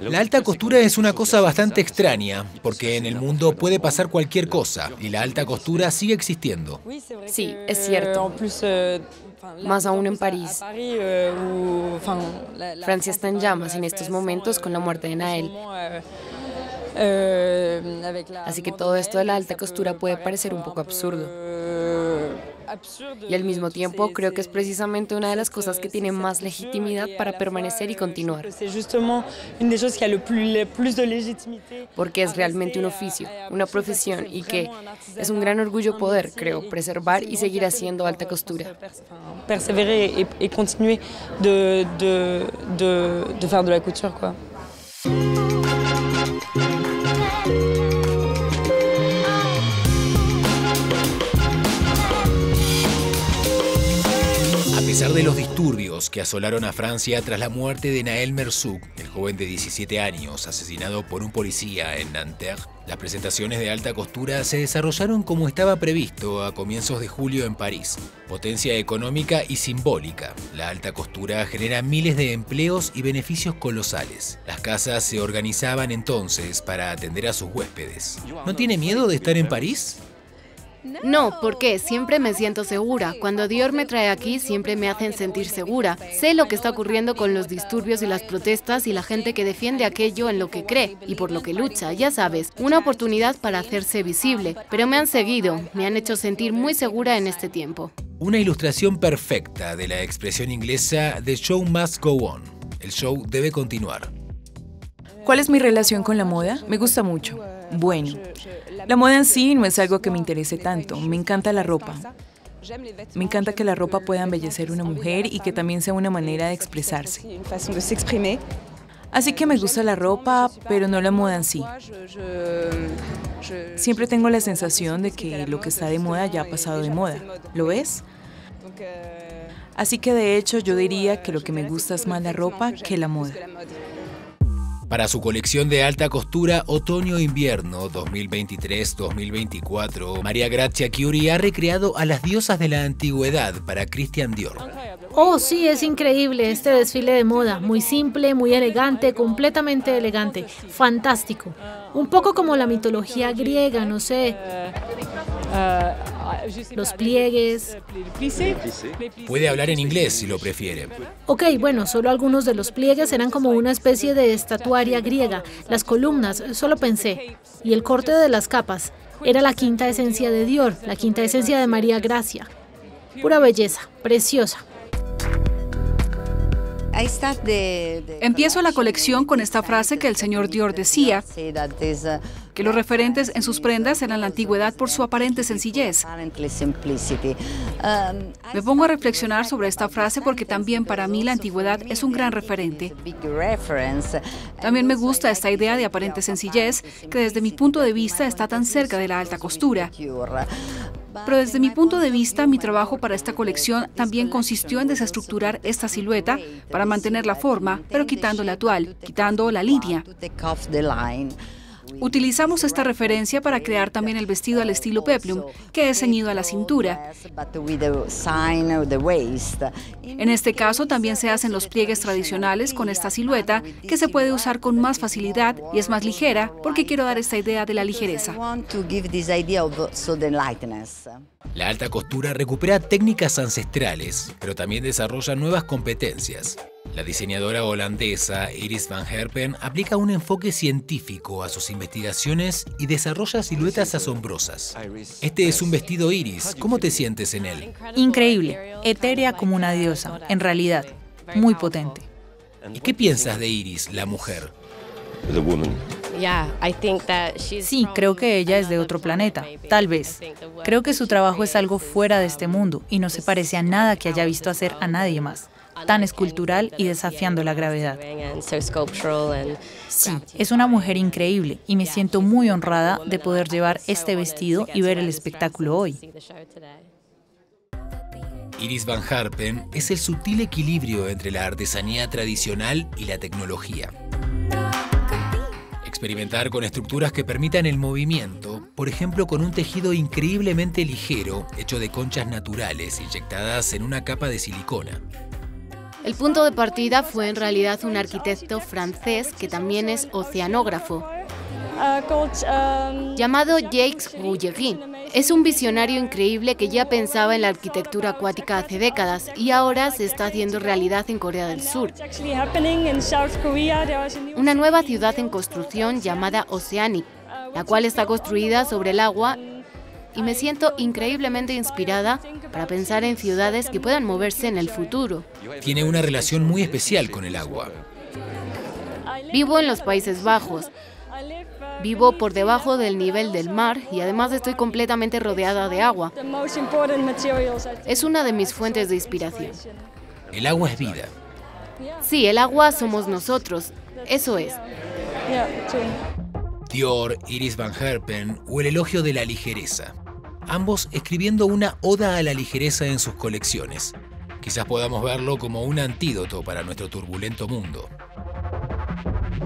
La alta costura es una cosa bastante extraña, porque en el mundo puede pasar cualquier cosa y la alta costura sigue existiendo. Sí, es cierto. Más aún en París. Francia está en llamas en estos momentos con la muerte de Nael. Así que todo esto de la alta costura puede parecer un poco absurdo. Y al mismo tiempo creo que es precisamente una de las cosas que tiene más legitimidad para permanecer y continuar. Porque es realmente un oficio, una profesión y que es un gran orgullo poder, creo, preservar y seguir haciendo alta costura. Perseverar y continuar de, de, de, de la couture, quoi. Pesar de los disturbios que asolaron a Francia tras la muerte de Naël Merzouk, el joven de 17 años asesinado por un policía en Nanterre, las presentaciones de alta costura se desarrollaron como estaba previsto a comienzos de julio en París. Potencia económica y simbólica, la alta costura genera miles de empleos y beneficios colosales. Las casas se organizaban entonces para atender a sus huéspedes. ¿No tiene miedo de estar en París? No, porque siempre me siento segura. Cuando Dior me trae aquí, siempre me hacen sentir segura. Sé lo que está ocurriendo con los disturbios y las protestas y la gente que defiende aquello en lo que cree y por lo que lucha. Ya sabes, una oportunidad para hacerse visible. Pero me han seguido, me han hecho sentir muy segura en este tiempo. Una ilustración perfecta de la expresión inglesa The show must go on. El show debe continuar. ¿Cuál es mi relación con la moda? Me gusta mucho. Bueno, la moda en sí no es algo que me interese tanto. Me encanta la ropa. Me encanta que la ropa pueda embellecer una mujer y que también sea una manera de expresarse. Así que me gusta la ropa, pero no la moda en sí. Siempre tengo la sensación de que lo que está de moda ya ha pasado de moda. ¿Lo ves? Así que de hecho yo diría que lo que me gusta es más la ropa que la moda. Para su colección de alta costura Otoño-Invierno 2023-2024, María Grazia Chiuri ha recreado a las diosas de la antigüedad para Christian Dior. Oh, sí, es increíble este desfile de moda. Muy simple, muy elegante, completamente elegante. Fantástico. Un poco como la mitología griega, no sé los pliegues. Puede hablar en inglés si lo prefiere. Ok, bueno, solo algunos de los pliegues eran como una especie de estatuaria griega. Las columnas, solo pensé. Y el corte de las capas. Era la quinta esencia de Dior, la quinta esencia de María Gracia. Pura belleza, preciosa. Empiezo la colección con esta frase que el señor Dior decía, que los referentes en sus prendas eran la antigüedad por su aparente sencillez. Me pongo a reflexionar sobre esta frase porque también para mí la antigüedad es un gran referente. También me gusta esta idea de aparente sencillez que desde mi punto de vista está tan cerca de la alta costura. Pero desde mi punto de vista, mi trabajo para esta colección también consistió en desestructurar esta silueta para mantener la forma, pero quitando la actual, quitando la línea. Utilizamos esta referencia para crear también el vestido al estilo peplum, que es ceñido a la cintura. En este caso también se hacen los pliegues tradicionales con esta silueta, que se puede usar con más facilidad y es más ligera, porque quiero dar esta idea de la ligereza. La alta costura recupera técnicas ancestrales, pero también desarrolla nuevas competencias. La diseñadora holandesa Iris van Herpen aplica un enfoque científico a sus investigaciones y desarrolla siluetas asombrosas. Este es un vestido Iris. ¿Cómo te sientes en él? Increíble, etérea como una diosa, en realidad, muy potente. ¿Y qué piensas de Iris, la mujer? Sí, creo que ella es de otro planeta, tal vez. Creo que su trabajo es algo fuera de este mundo y no se parece a nada que haya visto hacer a nadie más tan escultural y desafiando la gravedad. Sí, es una mujer increíble y me siento muy honrada de poder llevar este vestido y ver el espectáculo hoy. Iris Van Harpen es el sutil equilibrio entre la artesanía tradicional y la tecnología. Experimentar con estructuras que permitan el movimiento, por ejemplo con un tejido increíblemente ligero hecho de conchas naturales inyectadas en una capa de silicona. El punto de partida fue en realidad un arquitecto francés que también es oceanógrafo, llamado Jacques Rougerie. Es un visionario increíble que ya pensaba en la arquitectura acuática hace décadas y ahora se está haciendo realidad en Corea del Sur. Una nueva ciudad en construcción llamada Oceanic, la cual está construida sobre el agua y me siento increíblemente inspirada para pensar en ciudades que puedan moverse en el futuro. Tiene una relación muy especial con el agua. Vivo en los Países Bajos. Vivo por debajo del nivel del mar y además estoy completamente rodeada de agua. Es una de mis fuentes de inspiración. El agua es vida. Sí, el agua somos nosotros. Eso es. Dior, Iris Van Herpen o El elogio de la ligereza ambos escribiendo una oda a la ligereza en sus colecciones. Quizás podamos verlo como un antídoto para nuestro turbulento mundo.